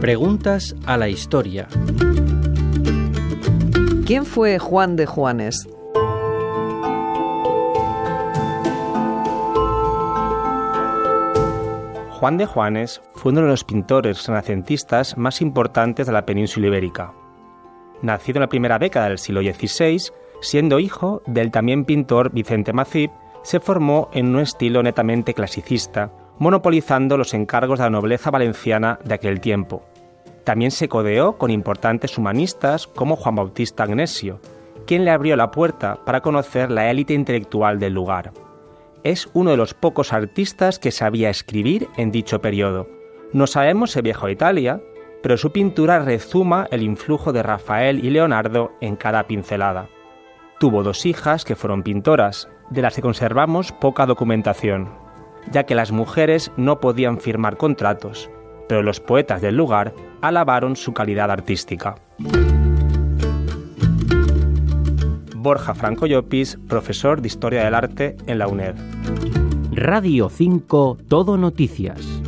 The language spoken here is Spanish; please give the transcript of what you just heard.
Preguntas a la historia. ¿Quién fue Juan de Juanes? Juan de Juanes fue uno de los pintores renacentistas más importantes de la península ibérica. Nacido en la primera década del siglo XVI, siendo hijo del también pintor Vicente Macip, se formó en un estilo netamente clasicista, monopolizando los encargos de la nobleza valenciana de aquel tiempo. También se codeó con importantes humanistas como Juan Bautista Agnesio, quien le abrió la puerta para conocer la élite intelectual del lugar es uno de los pocos artistas que sabía escribir en dicho periodo. No sabemos si viajó a Italia, pero su pintura rezuma el influjo de Rafael y Leonardo en cada pincelada. Tuvo dos hijas que fueron pintoras, de las que conservamos poca documentación, ya que las mujeres no podían firmar contratos, pero los poetas del lugar alabaron su calidad artística. Borja Franco Llopis, profesor de Historia del Arte en la UNED. Radio 5 Todo Noticias.